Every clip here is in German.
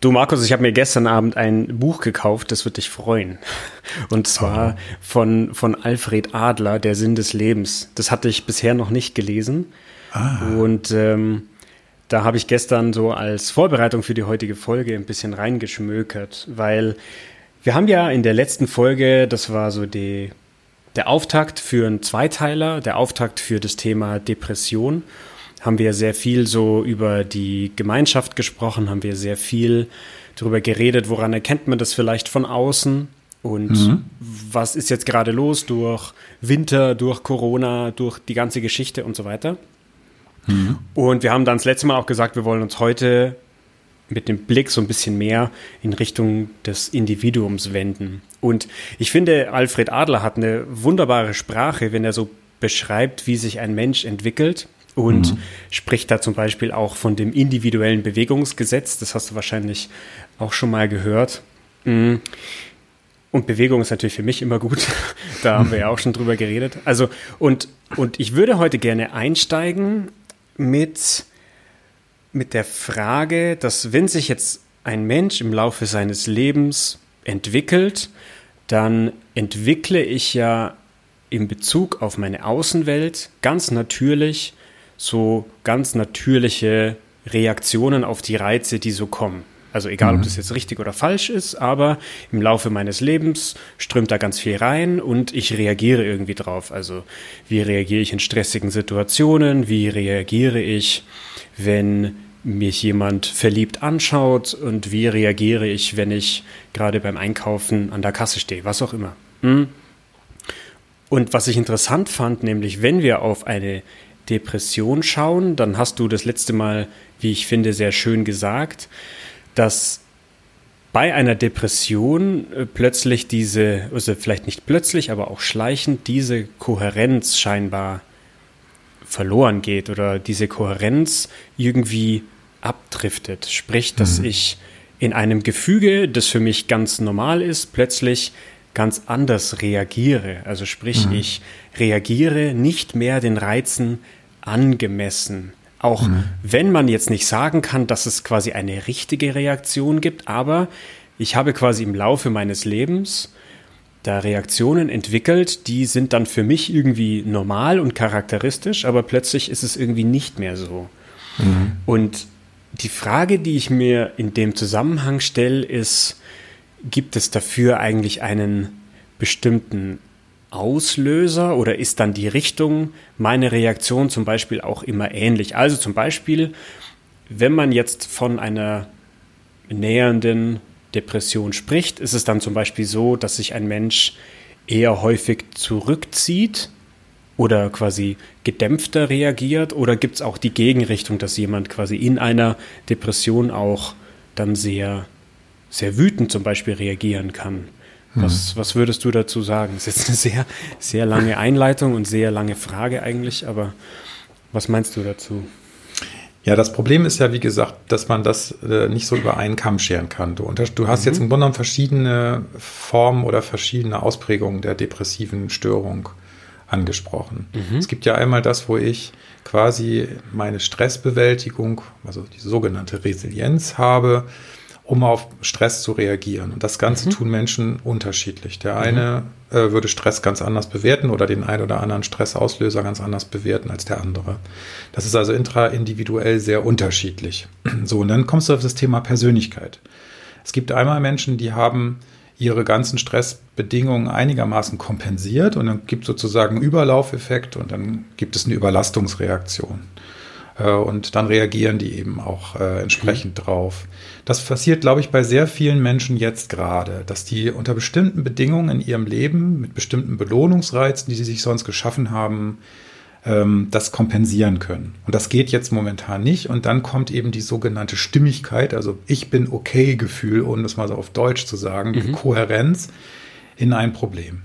Du Markus, ich habe mir gestern Abend ein Buch gekauft, das wird dich freuen. Und zwar oh. von, von Alfred Adler, Der Sinn des Lebens. Das hatte ich bisher noch nicht gelesen. Ah. Und ähm, da habe ich gestern so als Vorbereitung für die heutige Folge ein bisschen reingeschmökert, weil wir haben ja in der letzten Folge, das war so die, der Auftakt für einen Zweiteiler, der Auftakt für das Thema Depression haben wir sehr viel so über die Gemeinschaft gesprochen, haben wir sehr viel darüber geredet, woran erkennt man das vielleicht von außen und mhm. was ist jetzt gerade los durch Winter, durch Corona, durch die ganze Geschichte und so weiter. Mhm. Und wir haben dann das letzte Mal auch gesagt, wir wollen uns heute mit dem Blick so ein bisschen mehr in Richtung des Individuums wenden. Und ich finde, Alfred Adler hat eine wunderbare Sprache, wenn er so beschreibt, wie sich ein Mensch entwickelt und mhm. spricht da zum Beispiel auch von dem individuellen Bewegungsgesetz. Das hast du wahrscheinlich auch schon mal gehört. Mhm. Und Bewegung ist natürlich für mich immer gut. da haben wir ja auch schon drüber geredet. Also, und, und ich würde heute gerne einsteigen mit, mit der Frage, dass wenn sich jetzt ein Mensch im Laufe seines Lebens entwickelt, dann entwickle ich ja in Bezug auf meine Außenwelt ganz natürlich so ganz natürliche Reaktionen auf die Reize, die so kommen. Also egal, mhm. ob das jetzt richtig oder falsch ist, aber im Laufe meines Lebens strömt da ganz viel rein und ich reagiere irgendwie drauf. Also wie reagiere ich in stressigen Situationen? Wie reagiere ich, wenn mich jemand verliebt anschaut? Und wie reagiere ich, wenn ich gerade beim Einkaufen an der Kasse stehe? Was auch immer. Hm? Und was ich interessant fand, nämlich wenn wir auf eine Depression schauen, dann hast du das letzte Mal, wie ich finde, sehr schön gesagt, dass bei einer Depression äh, plötzlich diese, also vielleicht nicht plötzlich, aber auch schleichend diese Kohärenz scheinbar verloren geht oder diese Kohärenz irgendwie abdriftet. Sprich, dass mhm. ich in einem Gefüge, das für mich ganz normal ist, plötzlich ganz anders reagiere. Also sprich, mhm. ich reagiere nicht mehr den Reizen angemessen. Auch mhm. wenn man jetzt nicht sagen kann, dass es quasi eine richtige Reaktion gibt, aber ich habe quasi im Laufe meines Lebens da Reaktionen entwickelt, die sind dann für mich irgendwie normal und charakteristisch, aber plötzlich ist es irgendwie nicht mehr so. Mhm. Und die Frage, die ich mir in dem Zusammenhang stelle, ist, gibt es dafür eigentlich einen bestimmten Auslöser oder ist dann die Richtung meine Reaktion zum Beispiel auch immer ähnlich? Also zum Beispiel, wenn man jetzt von einer nähernden Depression spricht, ist es dann zum Beispiel so, dass sich ein Mensch eher häufig zurückzieht oder quasi gedämpfter reagiert oder gibt es auch die Gegenrichtung, dass jemand quasi in einer Depression auch dann sehr, sehr wütend zum Beispiel reagieren kann? Was, mhm. was würdest du dazu sagen? Das ist jetzt eine sehr, sehr lange Einleitung und sehr lange Frage eigentlich, aber was meinst du dazu? Ja, das Problem ist ja, wie gesagt, dass man das äh, nicht so über einen Kamm scheren kann. Du, du hast mhm. jetzt im Grunde genommen verschiedene Formen oder verschiedene Ausprägungen der depressiven Störung angesprochen. Mhm. Es gibt ja einmal das, wo ich quasi meine Stressbewältigung, also die sogenannte Resilienz habe, um auf Stress zu reagieren. Und das Ganze mhm. tun Menschen unterschiedlich. Der eine mhm. äh, würde Stress ganz anders bewerten oder den einen oder anderen Stressauslöser ganz anders bewerten als der andere. Das ist also intraindividuell sehr unterschiedlich. So, und dann kommst du auf das Thema Persönlichkeit. Es gibt einmal Menschen, die haben ihre ganzen Stressbedingungen einigermaßen kompensiert und dann gibt es sozusagen einen Überlaufeffekt und dann gibt es eine Überlastungsreaktion. Äh, und dann reagieren die eben auch äh, entsprechend mhm. drauf. Das passiert, glaube ich, bei sehr vielen Menschen jetzt gerade, dass die unter bestimmten Bedingungen in ihrem Leben, mit bestimmten Belohnungsreizen, die sie sich sonst geschaffen haben, ähm, das kompensieren können. Und das geht jetzt momentan nicht. Und dann kommt eben die sogenannte Stimmigkeit, also ich bin okay Gefühl, um das mal so auf Deutsch zu sagen, mhm. Kohärenz in ein Problem.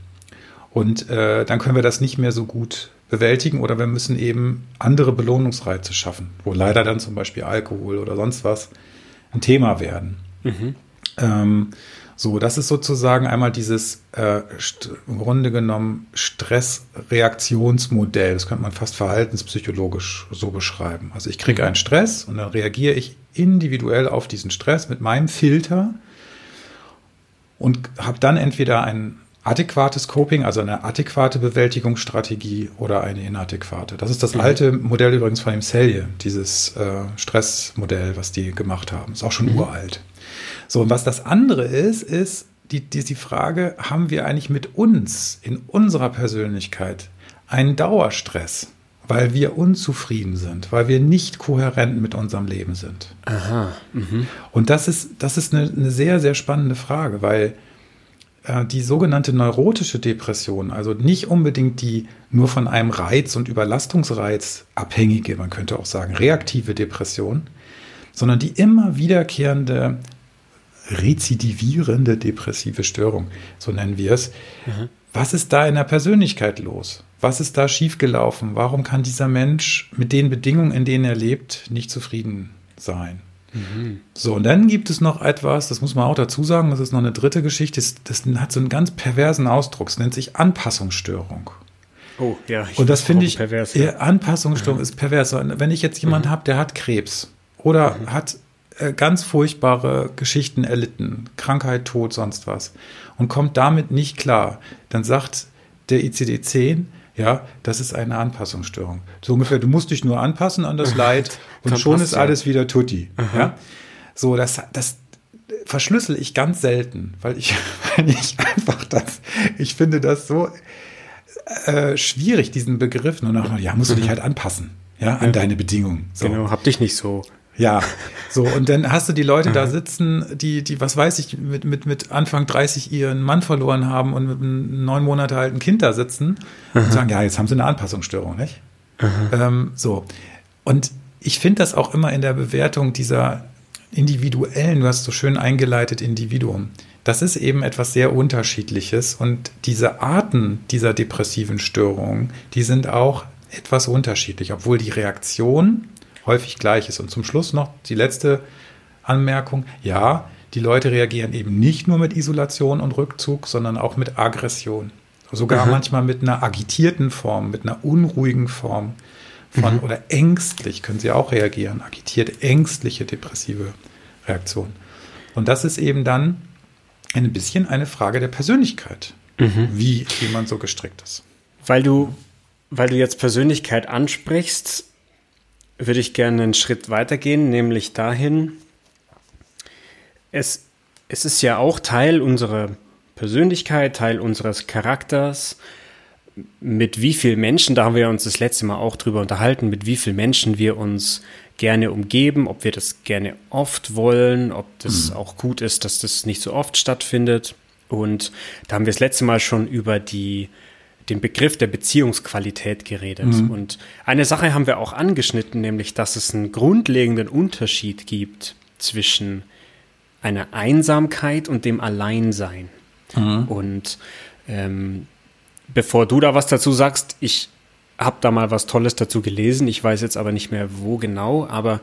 Und äh, dann können wir das nicht mehr so gut bewältigen oder wir müssen eben andere Belohnungsreize schaffen, wo leider dann zum Beispiel Alkohol oder sonst was ein Thema werden. Mhm. Ähm, so, das ist sozusagen einmal dieses äh, im Grunde genommen Stressreaktionsmodell. Das könnte man fast verhaltenspsychologisch so beschreiben. Also ich kriege einen Stress und dann reagiere ich individuell auf diesen Stress mit meinem Filter und habe dann entweder ein adäquates Coping, also eine adäquate Bewältigungsstrategie oder eine inadäquate. Das ist das alte Modell übrigens von dem Selye, dieses äh, Stressmodell, was die gemacht haben. Ist auch schon mhm. uralt. So, und was das andere ist, ist die, die, die Frage, haben wir eigentlich mit uns in unserer Persönlichkeit einen Dauerstress? weil wir unzufrieden sind, weil wir nicht kohärent mit unserem Leben sind. Aha. Mhm. Und das ist, das ist eine, eine sehr, sehr spannende Frage, weil die sogenannte neurotische Depression, also nicht unbedingt die nur von einem Reiz und Überlastungsreiz abhängige, man könnte auch sagen reaktive Depression, sondern die immer wiederkehrende rezidivierende depressive Störung, so nennen wir es. Mhm. Was ist da in der Persönlichkeit los? Was ist da schiefgelaufen? Warum kann dieser Mensch mit den Bedingungen, in denen er lebt, nicht zufrieden sein? Mhm. So, und dann gibt es noch etwas, das muss man auch dazu sagen, das ist noch eine dritte Geschichte, das, das hat so einen ganz perversen Ausdruck, es nennt sich Anpassungsstörung. Oh, ja. Und das finde ich, pervers, ja. Anpassungsstörung mhm. ist pervers. Wenn ich jetzt jemanden mhm. habe, der hat Krebs oder mhm. hat äh, ganz furchtbare Geschichten erlitten, Krankheit, Tod, sonst was, und kommt damit nicht klar, dann sagt der ICD-10, ja, das ist eine Anpassungsstörung. So ungefähr, du musst dich nur anpassen an das Leid und schon ist alles wieder tutti. Ja? So, das, das verschlüssel ich ganz selten, weil ich, weil ich einfach das, ich finde das so äh, schwierig, diesen Begriff. Nur noch, ja, musst du dich halt anpassen, ja, an ja. deine Bedingungen. So. Genau, hab dich nicht so. Ja, so und dann hast du die Leute da sitzen, die, die, was weiß ich, mit, mit, mit Anfang 30 ihren Mann verloren haben und mit einem neun Monate alten Kind da sitzen und sagen, ja, jetzt haben sie eine Anpassungsstörung, nicht? Ähm, so. Und ich finde das auch immer in der Bewertung dieser individuellen, du hast so schön eingeleitet, Individuum. Das ist eben etwas sehr Unterschiedliches und diese Arten dieser depressiven Störungen, die sind auch etwas unterschiedlich, obwohl die Reaktion häufig gleich ist. Und zum Schluss noch die letzte Anmerkung. Ja, die Leute reagieren eben nicht nur mit Isolation und Rückzug, sondern auch mit Aggression. Sogar mhm. manchmal mit einer agitierten Form, mit einer unruhigen Form von, mhm. oder ängstlich können sie auch reagieren. Agitiert, ängstliche, depressive Reaktion. Und das ist eben dann ein bisschen eine Frage der Persönlichkeit, mhm. wie jemand so gestrickt ist. Weil du, weil du jetzt Persönlichkeit ansprichst, würde ich gerne einen Schritt weitergehen, nämlich dahin, es, es ist ja auch Teil unserer Persönlichkeit, Teil unseres Charakters, mit wie vielen Menschen, da haben wir uns das letzte Mal auch drüber unterhalten, mit wie vielen Menschen wir uns gerne umgeben, ob wir das gerne oft wollen, ob das mhm. auch gut ist, dass das nicht so oft stattfindet. Und da haben wir das letzte Mal schon über die den Begriff der Beziehungsqualität geredet. Mhm. Und eine Sache haben wir auch angeschnitten, nämlich dass es einen grundlegenden Unterschied gibt zwischen einer Einsamkeit und dem Alleinsein. Mhm. Und ähm, bevor du da was dazu sagst, ich habe da mal was Tolles dazu gelesen, ich weiß jetzt aber nicht mehr wo genau, aber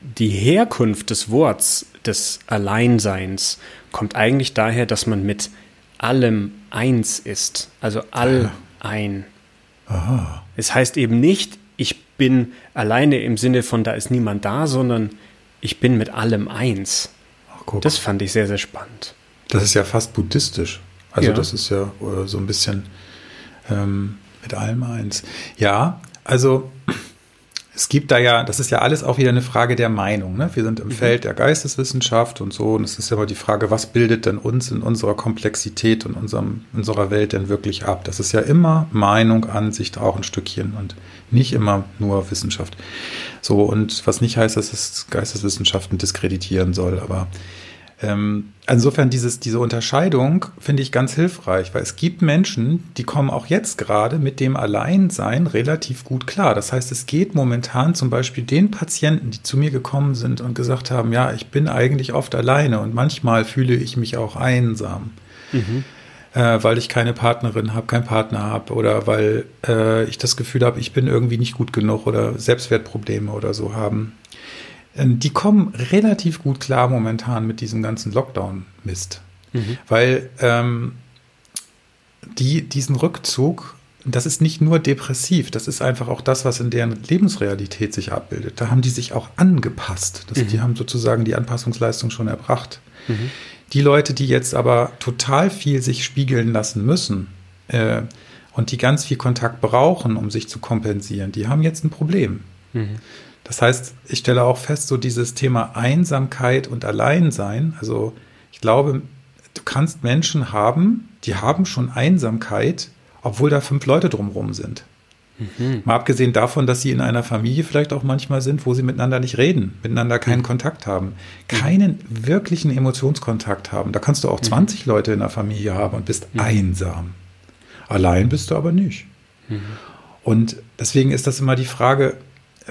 die Herkunft des Worts des Alleinseins kommt eigentlich daher, dass man mit allem eins ist, also all ein. Aha. Es heißt eben nicht, ich bin alleine im Sinne von, da ist niemand da, sondern ich bin mit allem eins. Ach, das fand ich sehr, sehr spannend. Das ist ja fast buddhistisch. Also ja. das ist ja so ein bisschen ähm, mit allem eins. Ja, also es gibt da ja, das ist ja alles auch wieder eine Frage der Meinung. Ne? Wir sind im mhm. Feld der Geisteswissenschaft und so. Und es ist ja immer die Frage, was bildet denn uns in unserer Komplexität und unserem, unserer Welt denn wirklich ab? Das ist ja immer Meinung, Ansicht auch ein Stückchen und nicht immer nur Wissenschaft. So, und was nicht heißt, dass es Geisteswissenschaften diskreditieren soll, aber ähm, insofern dieses, diese Unterscheidung finde ich ganz hilfreich, weil es gibt Menschen, die kommen auch jetzt gerade mit dem Alleinsein relativ gut klar. Das heißt, es geht momentan zum Beispiel den Patienten, die zu mir gekommen sind und gesagt haben, ja, ich bin eigentlich oft alleine und manchmal fühle ich mich auch einsam. Mhm. Äh, weil ich keine Partnerin habe, keinen Partner habe oder weil äh, ich das Gefühl habe, ich bin irgendwie nicht gut genug oder Selbstwertprobleme oder so haben. Ähm, die kommen relativ gut klar momentan mit diesem ganzen Lockdown-Mist. Mhm. Weil ähm, die diesen Rückzug das ist nicht nur depressiv, das ist einfach auch das, was in deren Lebensrealität sich abbildet. Da haben die sich auch angepasst. Das, mhm. Die haben sozusagen die Anpassungsleistung schon erbracht. Mhm. Die Leute, die jetzt aber total viel sich spiegeln lassen müssen äh, und die ganz viel Kontakt brauchen, um sich zu kompensieren, die haben jetzt ein Problem. Das heißt, ich stelle auch fest, so dieses Thema Einsamkeit und Alleinsein, also ich glaube, du kannst Menschen haben, die haben schon Einsamkeit, obwohl da fünf Leute drumherum sind. Mhm. Mal abgesehen davon, dass sie in einer Familie vielleicht auch manchmal sind, wo sie miteinander nicht reden, miteinander keinen mhm. Kontakt haben, keinen wirklichen Emotionskontakt haben. Da kannst du auch 20 mhm. Leute in der Familie haben und bist mhm. einsam. Allein bist du aber nicht. Mhm. Und deswegen ist das immer die Frage,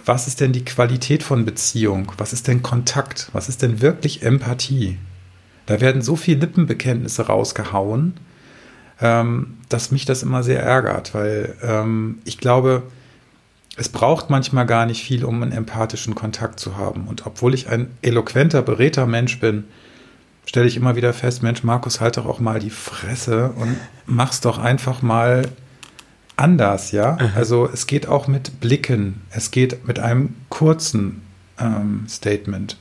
was ist denn die Qualität von Beziehung? Was ist denn Kontakt? Was ist denn wirklich Empathie? Da werden so viele Lippenbekenntnisse rausgehauen, ähm, dass mich das immer sehr ärgert, weil ähm, ich glaube, es braucht manchmal gar nicht viel, um einen empathischen Kontakt zu haben. Und obwohl ich ein eloquenter, beredter Mensch bin, stelle ich immer wieder fest, Mensch, Markus, halt doch auch mal die Fresse und mach's doch einfach mal anders, ja. Mhm. Also es geht auch mit Blicken, es geht mit einem kurzen ähm, Statement.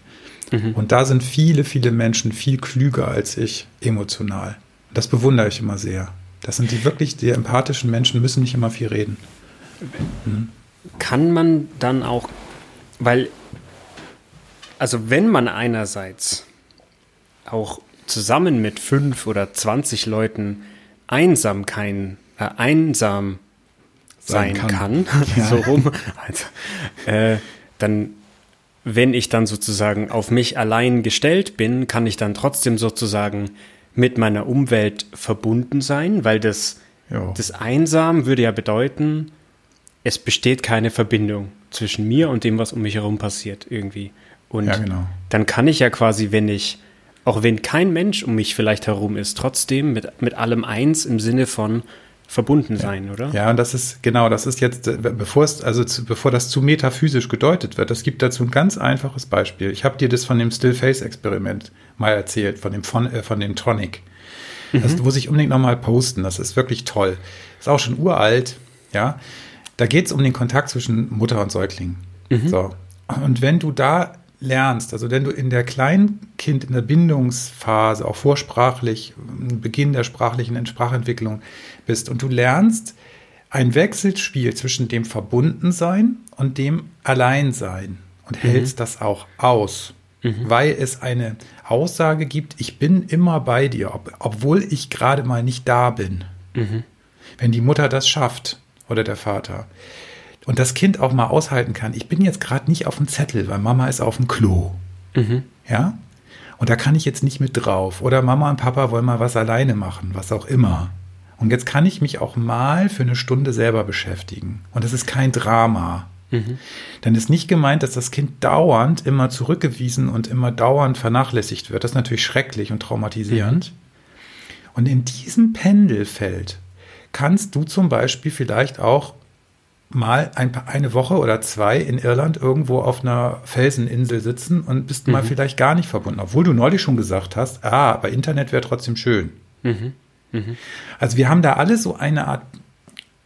Mhm. Und da sind viele, viele Menschen viel klüger als ich emotional. Das bewundere ich immer sehr. Das sind die wirklich, die empathischen Menschen müssen nicht immer viel reden. Mhm. Kann man dann auch, weil, also wenn man einerseits auch zusammen mit fünf oder zwanzig Leuten einsam kein, äh, einsam sein, sein kann, kann ja. so rum, also, äh, dann, wenn ich dann sozusagen auf mich allein gestellt bin, kann ich dann trotzdem sozusagen mit meiner Umwelt verbunden sein, weil das, das Einsam würde ja bedeuten, es besteht keine Verbindung zwischen mir und dem, was um mich herum passiert, irgendwie. Und ja, genau. dann kann ich ja quasi, wenn ich, auch wenn kein Mensch um mich vielleicht herum ist, trotzdem mit, mit allem eins im Sinne von, verbunden sein, ja. oder? Ja, und das ist genau, das ist jetzt, äh, bevor es, also zu, bevor das zu metaphysisch gedeutet wird, das gibt dazu ein ganz einfaches Beispiel. Ich habe dir das von dem Still-Face-Experiment mal erzählt, von dem, von, äh, von dem Tonic. Mhm. Das muss ich unbedingt nochmal posten, das ist wirklich toll. Ist auch schon uralt, ja. Da geht es um den Kontakt zwischen Mutter und Säugling. Mhm. So. Und wenn du da lernst, also wenn du in der Kleinkind, in der Bindungsphase, auch vorsprachlich, Beginn der sprachlichen Sprachentwicklung bist und du lernst ein Wechselspiel zwischen dem Verbundensein und dem Alleinsein und mhm. hältst das auch aus, mhm. weil es eine Aussage gibt, ich bin immer bei dir, ob, obwohl ich gerade mal nicht da bin. Mhm. Wenn die Mutter das schafft oder der Vater, und das Kind auch mal aushalten kann, ich bin jetzt gerade nicht auf dem Zettel, weil Mama ist auf dem Klo. Mhm. Ja? Und da kann ich jetzt nicht mit drauf. Oder Mama und Papa wollen mal was alleine machen, was auch immer. Und jetzt kann ich mich auch mal für eine Stunde selber beschäftigen. Und das ist kein Drama. Mhm. Dann ist nicht gemeint, dass das Kind dauernd immer zurückgewiesen und immer dauernd vernachlässigt wird. Das ist natürlich schrecklich und traumatisierend. Mhm. Und in diesem Pendelfeld kannst du zum Beispiel vielleicht auch mal ein, eine Woche oder zwei in Irland irgendwo auf einer Felseninsel sitzen und bist mhm. mal vielleicht gar nicht verbunden, obwohl du neulich schon gesagt hast, ah, aber Internet wäre trotzdem schön. Mhm. Mhm. Also wir haben da alle so eine Art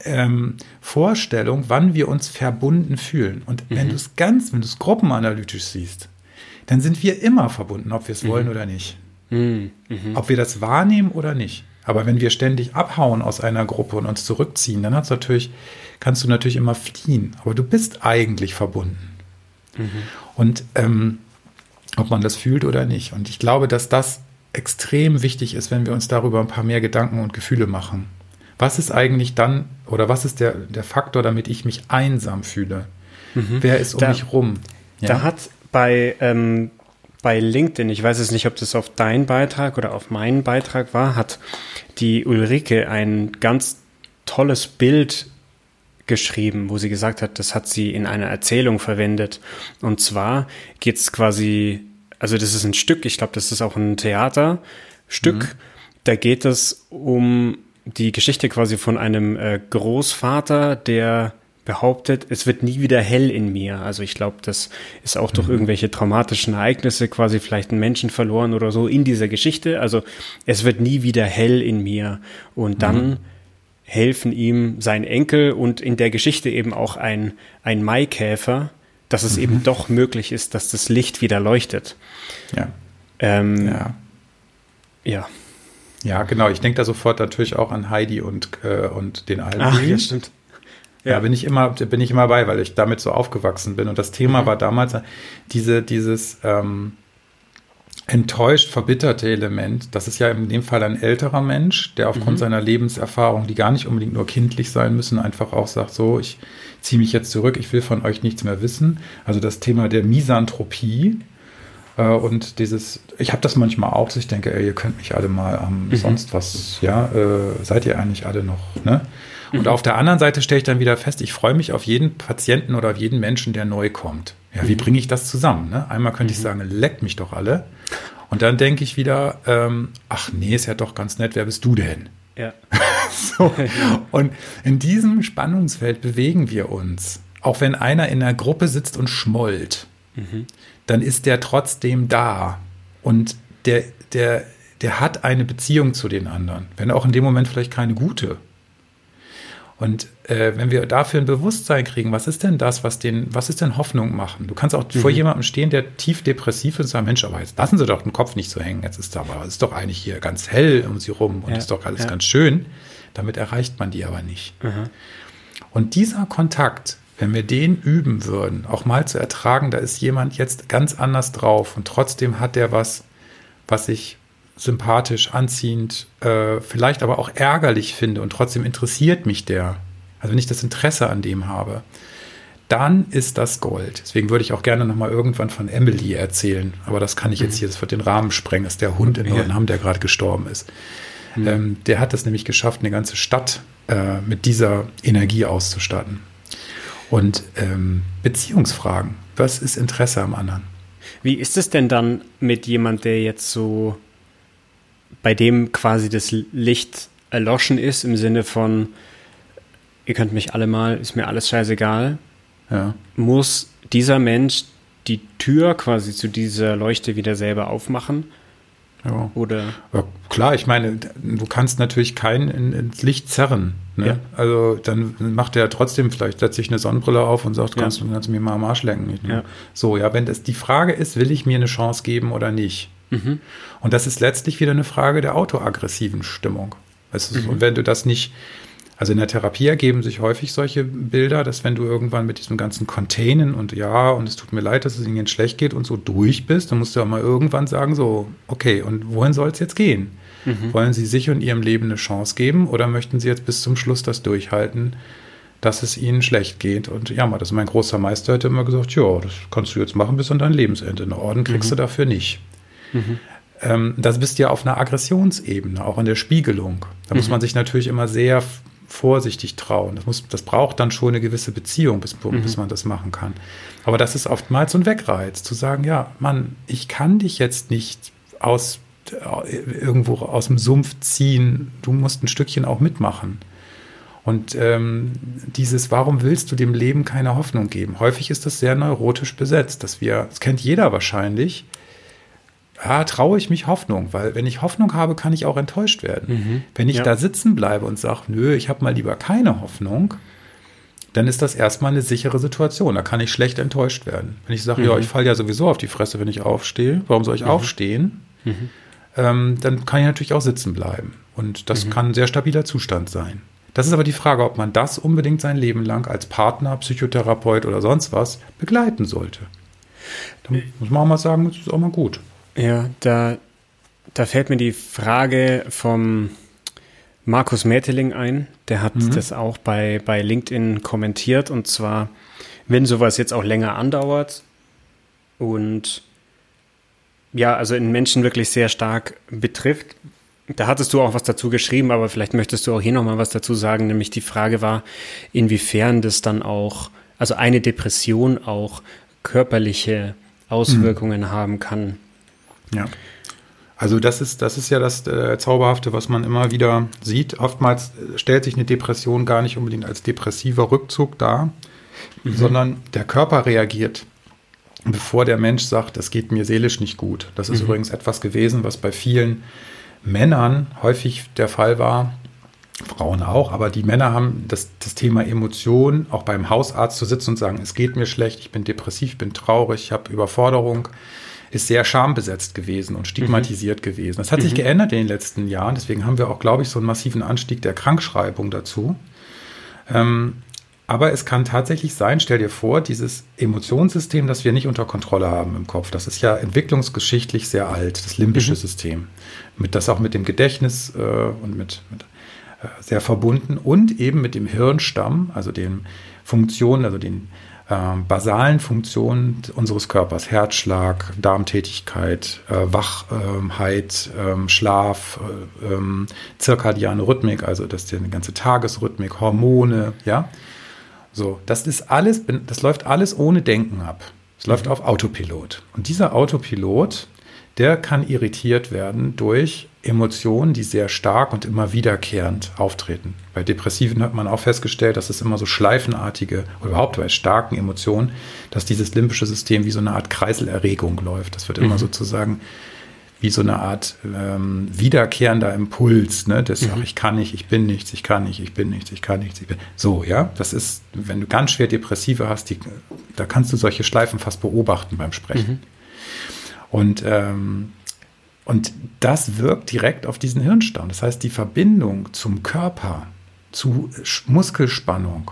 ähm, Vorstellung, wann wir uns verbunden fühlen. Und wenn mhm. du es ganz, wenn du es gruppenanalytisch siehst, dann sind wir immer verbunden, ob wir es wollen mhm. oder nicht. Mhm. Ob wir das wahrnehmen oder nicht. Aber wenn wir ständig abhauen aus einer Gruppe und uns zurückziehen, dann hat es natürlich kannst du natürlich immer fliehen, aber du bist eigentlich verbunden. Mhm. Und ähm, ob man das fühlt oder nicht. Und ich glaube, dass das extrem wichtig ist, wenn wir uns darüber ein paar mehr Gedanken und Gefühle machen. Was ist eigentlich dann oder was ist der, der Faktor, damit ich mich einsam fühle? Mhm. Wer ist um da, mich rum? Ja? Da hat bei, ähm, bei LinkedIn, ich weiß es nicht, ob das auf deinen Beitrag oder auf meinen Beitrag war, hat die Ulrike ein ganz tolles Bild geschrieben, wo sie gesagt hat, das hat sie in einer Erzählung verwendet. Und zwar geht es quasi, also das ist ein Stück, ich glaube, das ist auch ein Theaterstück. Mhm. Da geht es um die Geschichte quasi von einem äh, Großvater, der behauptet, es wird nie wieder hell in mir. Also ich glaube, das ist auch durch mhm. irgendwelche traumatischen Ereignisse quasi vielleicht einen Menschen verloren oder so in dieser Geschichte. Also es wird nie wieder hell in mir. Und dann mhm helfen ihm sein Enkel und in der Geschichte eben auch ein, ein Maikäfer, dass es mhm. eben doch möglich ist, dass das Licht wieder leuchtet. Ja. Ähm, ja. Ja. Ja, genau. Ich denke da sofort natürlich auch an Heidi und, äh, und den Alben. Ach, ja, stimmt. Ja, bin ich immer, bin ich immer bei, weil ich damit so aufgewachsen bin. Und das Thema mhm. war damals diese, dieses ähm, enttäuscht, verbitterte Element. Das ist ja in dem Fall ein älterer Mensch, der aufgrund mhm. seiner Lebenserfahrung, die gar nicht unbedingt nur kindlich sein müssen, einfach auch sagt, so, ich ziehe mich jetzt zurück, ich will von euch nichts mehr wissen. Also das Thema der Misanthropie, äh, und dieses, ich habe das manchmal auch, dass ich denke, ey, ihr könnt mich alle mal am ähm, mhm. sonst was, ja, äh, seid ihr eigentlich alle noch, ne? Und mhm. auf der anderen Seite stelle ich dann wieder fest, ich freue mich auf jeden Patienten oder auf jeden Menschen, der neu kommt. Ja, wie mhm. bringe ich das zusammen? Ne? Einmal könnte ich mhm. sagen, leckt mich doch alle. Und dann denke ich wieder, ähm, ach nee, ist ja doch ganz nett, wer bist du denn? Ja. so. Und in diesem Spannungsfeld bewegen wir uns. Auch wenn einer in einer Gruppe sitzt und schmollt, mhm. dann ist der trotzdem da. Und der, der, der hat eine Beziehung zu den anderen. Wenn auch in dem Moment vielleicht keine gute. Und äh, wenn wir dafür ein Bewusstsein kriegen, was ist denn das, was den, was ist denn Hoffnung machen? Du kannst auch mhm. vor jemandem stehen, der tief depressiv ist und sagen, Mensch, aber jetzt lassen Sie doch den Kopf nicht so hängen. Jetzt ist aber, es ist doch eigentlich hier ganz hell um Sie rum und ja, ist doch alles ja. ganz schön. Damit erreicht man die aber nicht. Mhm. Und dieser Kontakt, wenn wir den üben würden, auch mal zu ertragen, da ist jemand jetzt ganz anders drauf und trotzdem hat der was, was ich sympathisch, anziehend, äh, vielleicht aber auch ärgerlich finde und trotzdem interessiert mich der, also wenn ich das Interesse an dem habe, dann ist das Gold. Deswegen würde ich auch gerne nochmal irgendwann von Emily erzählen, aber das kann ich jetzt mhm. hier, das wird den Rahmen sprengen, das ist der Hund in Neuenham, der gerade gestorben ist. Mhm. Ähm, der hat es nämlich geschafft, eine ganze Stadt äh, mit dieser Energie auszustatten. Und ähm, Beziehungsfragen, was ist Interesse am anderen? Wie ist es denn dann mit jemand, der jetzt so bei dem quasi das Licht erloschen ist, im Sinne von, ihr könnt mich alle mal, ist mir alles scheißegal, ja. muss dieser Mensch die Tür quasi zu dieser Leuchte wieder selber aufmachen? Ja. Oder? Ja, klar, ich meine, du kannst natürlich keinen in, ins Licht zerren. Ne? Ja. Also dann macht er trotzdem vielleicht setzt sich eine Sonnenbrille auf und sagt, kannst, du, kannst du mir mal am Arsch lenken. Ja. So, ja, wenn das die Frage ist, will ich mir eine Chance geben oder nicht? Mhm. Und das ist letztlich wieder eine Frage der autoaggressiven Stimmung. Also, mhm. Und wenn du das nicht, also in der Therapie ergeben sich häufig solche Bilder, dass wenn du irgendwann mit diesem ganzen Containen und ja, und es tut mir leid, dass es ihnen schlecht geht und so durch bist, dann musst du auch mal irgendwann sagen, so, okay, und wohin soll es jetzt gehen? Mhm. Wollen sie sich und ihrem Leben eine Chance geben oder möchten sie jetzt bis zum Schluss das durchhalten? dass es ihnen schlecht geht. Und ja, das ist mein großer Meister, hat immer gesagt, ja, das kannst du jetzt machen bis an dein Lebensende. Eine Orden kriegst mhm. du dafür nicht. Mhm. Ähm, das bist ja auf einer Aggressionsebene, auch in der Spiegelung. Da mhm. muss man sich natürlich immer sehr vorsichtig trauen. Das, muss, das braucht dann schon eine gewisse Beziehung, bis, mhm. bis man das machen kann. Aber das ist oftmals so ein Wegreiz, zu sagen, ja, Mann, ich kann dich jetzt nicht aus äh, irgendwo aus dem Sumpf ziehen. Du musst ein Stückchen auch mitmachen. Und ähm, dieses, warum willst du dem Leben keine Hoffnung geben? Häufig ist das sehr neurotisch besetzt, dass wir, das kennt jeder wahrscheinlich, ja, traue ich mich Hoffnung, weil wenn ich Hoffnung habe, kann ich auch enttäuscht werden. Mhm. Wenn ich ja. da sitzen bleibe und sage, nö, ich habe mal lieber keine Hoffnung, dann ist das erstmal eine sichere Situation. Da kann ich schlecht enttäuscht werden. Wenn ich sage, mhm. ja, ich falle ja sowieso auf die Fresse, wenn ich aufstehe, warum soll ich mhm. aufstehen? Mhm. Ähm, dann kann ich natürlich auch sitzen bleiben. Und das mhm. kann ein sehr stabiler Zustand sein. Das ist aber die Frage, ob man das unbedingt sein Leben lang als Partner, Psychotherapeut oder sonst was begleiten sollte. Da äh. muss man auch mal sagen, das ist auch mal gut. Ja, da, da fällt mir die Frage vom Markus Mäteling ein. Der hat mhm. das auch bei, bei LinkedIn kommentiert. Und zwar, wenn sowas jetzt auch länger andauert und ja, also in Menschen wirklich sehr stark betrifft. Da hattest du auch was dazu geschrieben, aber vielleicht möchtest du auch hier nochmal was dazu sagen. Nämlich die Frage war, inwiefern das dann auch, also eine Depression auch körperliche Auswirkungen mhm. haben kann. Ja. Also das ist, das ist ja das äh, Zauberhafte, was man immer wieder sieht. Oftmals äh, stellt sich eine Depression gar nicht unbedingt als depressiver Rückzug dar, mhm. sondern der Körper reagiert, bevor der Mensch sagt, es geht mir seelisch nicht gut. Das ist mhm. übrigens etwas gewesen, was bei vielen Männern häufig der Fall war, Frauen auch, aber die Männer haben das, das Thema Emotion, auch beim Hausarzt zu sitzen und sagen, es geht mir schlecht, ich bin depressiv, ich bin traurig, ich habe Überforderung, ist sehr schambesetzt gewesen und stigmatisiert mhm. gewesen. Das hat mhm. sich geändert in den letzten Jahren, deswegen haben wir auch, glaube ich, so einen massiven Anstieg der Krankschreibung dazu. Ähm, aber es kann tatsächlich sein, stell dir vor, dieses Emotionssystem, das wir nicht unter Kontrolle haben im Kopf, das ist ja entwicklungsgeschichtlich sehr alt, das limbische mhm. System, mit das auch mit dem Gedächtnis äh, und mit, mit äh, sehr verbunden und eben mit dem Hirnstamm, also den Funktionen, also den basalen Funktionen unseres Körpers, Herzschlag, Darmtätigkeit, äh, Wachheit, ähm, Schlaf, äh, ähm, zirkadiane Rhythmik, also das ist die ganze Tagesrhythmik, Hormone, ja. So, das ist alles, das läuft alles ohne Denken ab. Es läuft auf Autopilot. Und dieser Autopilot, der kann irritiert werden durch Emotionen, die sehr stark und immer wiederkehrend auftreten. Bei Depressiven hat man auch festgestellt, dass es immer so schleifenartige oder überhaupt bei starken Emotionen, dass dieses limbische System wie so eine Art Kreiselerregung läuft. Das wird immer mhm. sozusagen wie so eine Art ähm, wiederkehrender Impuls, ne? Das, mhm. ich kann nicht, ich bin nichts, ich kann nicht, ich bin nichts, ich kann nichts, ich bin. So, ja, das ist, wenn du ganz schwer Depressive hast, die, da kannst du solche Schleifen fast beobachten beim Sprechen. Mhm. Und, ähm, und das wirkt direkt auf diesen Hirnstamm. Das heißt, die Verbindung zum Körper, zu Muskelspannung,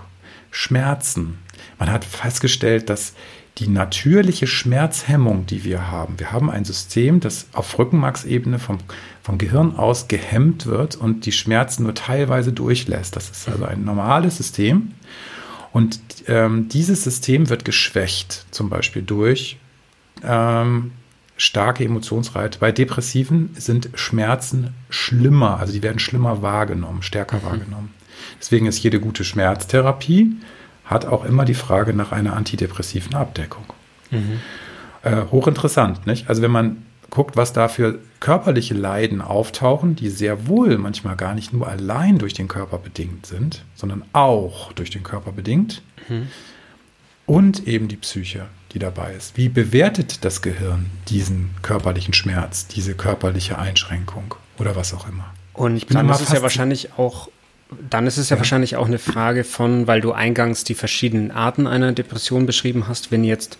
Schmerzen. Man hat festgestellt, dass die natürliche Schmerzhemmung, die wir haben. Wir haben ein System, das auf Rückenmarksebene vom, vom Gehirn aus gehemmt wird und die Schmerzen nur teilweise durchlässt. Das ist also ein normales System. Und ähm, dieses System wird geschwächt, zum Beispiel durch ähm, starke Emotionsreize. Bei Depressiven sind Schmerzen schlimmer, also die werden schlimmer wahrgenommen, stärker mhm. wahrgenommen. Deswegen ist jede gute Schmerztherapie hat auch immer die Frage nach einer antidepressiven Abdeckung. Mhm. Äh, hochinteressant, nicht? Also wenn man guckt, was da für körperliche Leiden auftauchen, die sehr wohl manchmal gar nicht nur allein durch den Körper bedingt sind, sondern auch durch den Körper bedingt. Mhm. Und eben die Psyche, die dabei ist. Wie bewertet das Gehirn diesen körperlichen Schmerz, diese körperliche Einschränkung oder was auch immer? Und dann ist es ja wahrscheinlich auch dann ist es ja, ja, wahrscheinlich auch eine Frage von, weil du eingangs die verschiedenen Arten einer Depression beschrieben hast, wenn jetzt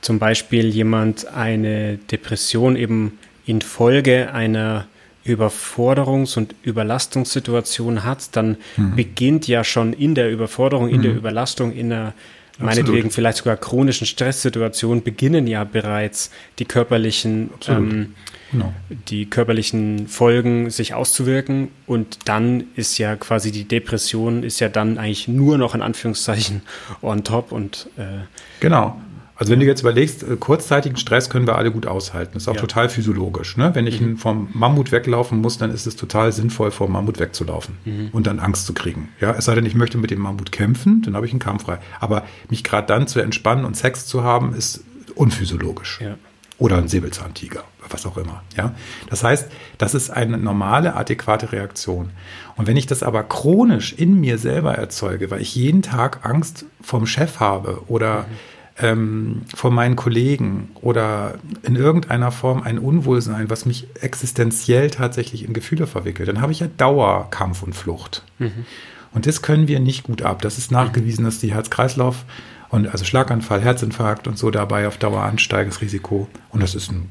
zum Beispiel jemand eine Depression eben infolge einer Überforderungs- und Überlastungssituation hat, dann mhm. beginnt ja schon in der Überforderung, in mhm. der Überlastung, in der meinetwegen vielleicht sogar chronischen Stresssituation beginnen ja bereits die körperlichen ähm, genau. die körperlichen Folgen sich auszuwirken. Und dann ist ja quasi die Depression ist ja dann eigentlich nur noch in Anführungszeichen on top und äh, genau. Also wenn du jetzt überlegst, äh, kurzzeitigen Stress können wir alle gut aushalten. Das ist auch ja. total physiologisch. Ne? Wenn ich mhm. vom Mammut weglaufen muss, dann ist es total sinnvoll, vom Mammut wegzulaufen mhm. und dann Angst zu kriegen. Ja, es sei denn, ich möchte mit dem Mammut kämpfen, dann habe ich einen Kampf frei. Aber mich gerade dann zu entspannen und Sex zu haben, ist unphysiologisch. Ja oder ein Säbelzahntiger, was auch immer. Ja? Das heißt, das ist eine normale, adäquate Reaktion. Und wenn ich das aber chronisch in mir selber erzeuge, weil ich jeden Tag Angst vom Chef habe oder mhm. Ähm, vor meinen Kollegen oder in irgendeiner Form ein Unwohlsein, was mich existenziell tatsächlich in Gefühle verwickelt, dann habe ich ja Dauerkampf und Flucht. Mhm. Und das können wir nicht gut ab. Das ist nachgewiesen, dass die Herz-Kreislauf- und also Schlaganfall, Herzinfarkt und so dabei auf Dauer ansteigendes Risiko. Und das ist ein,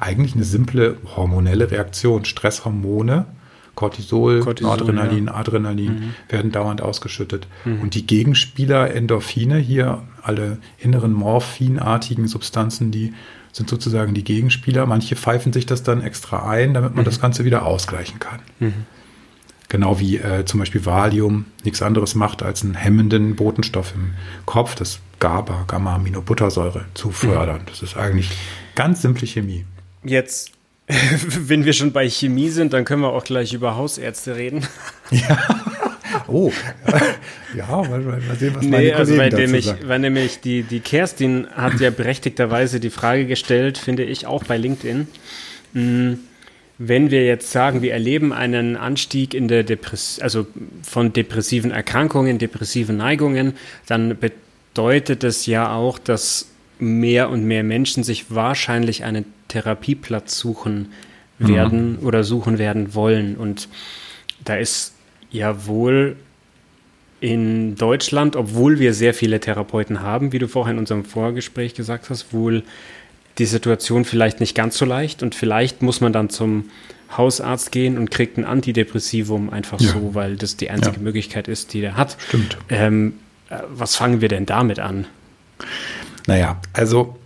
eigentlich eine simple hormonelle Reaktion. Stresshormone, Cortisol, Cortisol Adrenalin, ja. Adrenalin mhm. werden dauernd ausgeschüttet. Mhm. Und die Gegenspieler, Endorphine, hier alle inneren morphinartigen Substanzen, die sind sozusagen die Gegenspieler. Manche pfeifen sich das dann extra ein, damit man mhm. das Ganze wieder ausgleichen kann. Mhm. Genau wie äh, zum Beispiel Valium nichts anderes macht, als einen hemmenden Botenstoff im Kopf, das GABA, Gamma-Aminobuttersäure, zu fördern. Das ist eigentlich ganz simple Chemie. Jetzt, wenn wir schon bei Chemie sind, dann können wir auch gleich über Hausärzte reden. Ja. Oh, ja, mal, mal sehen, was nee, meine also weil nämlich, sagen. weil nämlich die, die Kerstin hat ja berechtigterweise die Frage gestellt, finde ich auch bei LinkedIn. Hm, wenn wir jetzt sagen, wir erleben einen Anstieg in der Depress also von depressiven Erkrankungen, depressiven Neigungen, dann bedeutet das ja auch, dass mehr und mehr Menschen sich wahrscheinlich einen Therapieplatz suchen werden mhm. oder suchen werden wollen. Und da ist ja wohl in Deutschland, obwohl wir sehr viele Therapeuten haben, wie du vorhin in unserem Vorgespräch gesagt hast, wohl die Situation vielleicht nicht ganz so leicht und vielleicht muss man dann zum Hausarzt gehen und kriegt ein Antidepressivum einfach ja. so, weil das die einzige ja. Möglichkeit ist, die der hat. Stimmt. Ähm, äh, was fangen wir denn damit an? Naja, also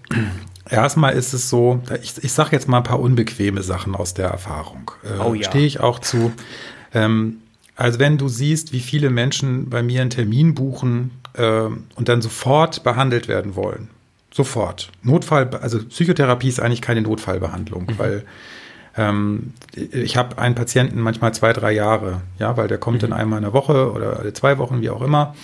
erstmal ist es so, ich, ich sage jetzt mal ein paar unbequeme Sachen aus der Erfahrung. Äh, oh ja. Stehe ich auch zu. Ähm, also wenn du siehst, wie viele Menschen bei mir einen Termin buchen äh, und dann sofort behandelt werden wollen, sofort. Notfall, also Psychotherapie ist eigentlich keine Notfallbehandlung, mhm. weil ähm, ich habe einen Patienten manchmal zwei, drei Jahre, ja, weil der kommt mhm. dann einmal in der Woche oder alle zwei Wochen, wie auch immer.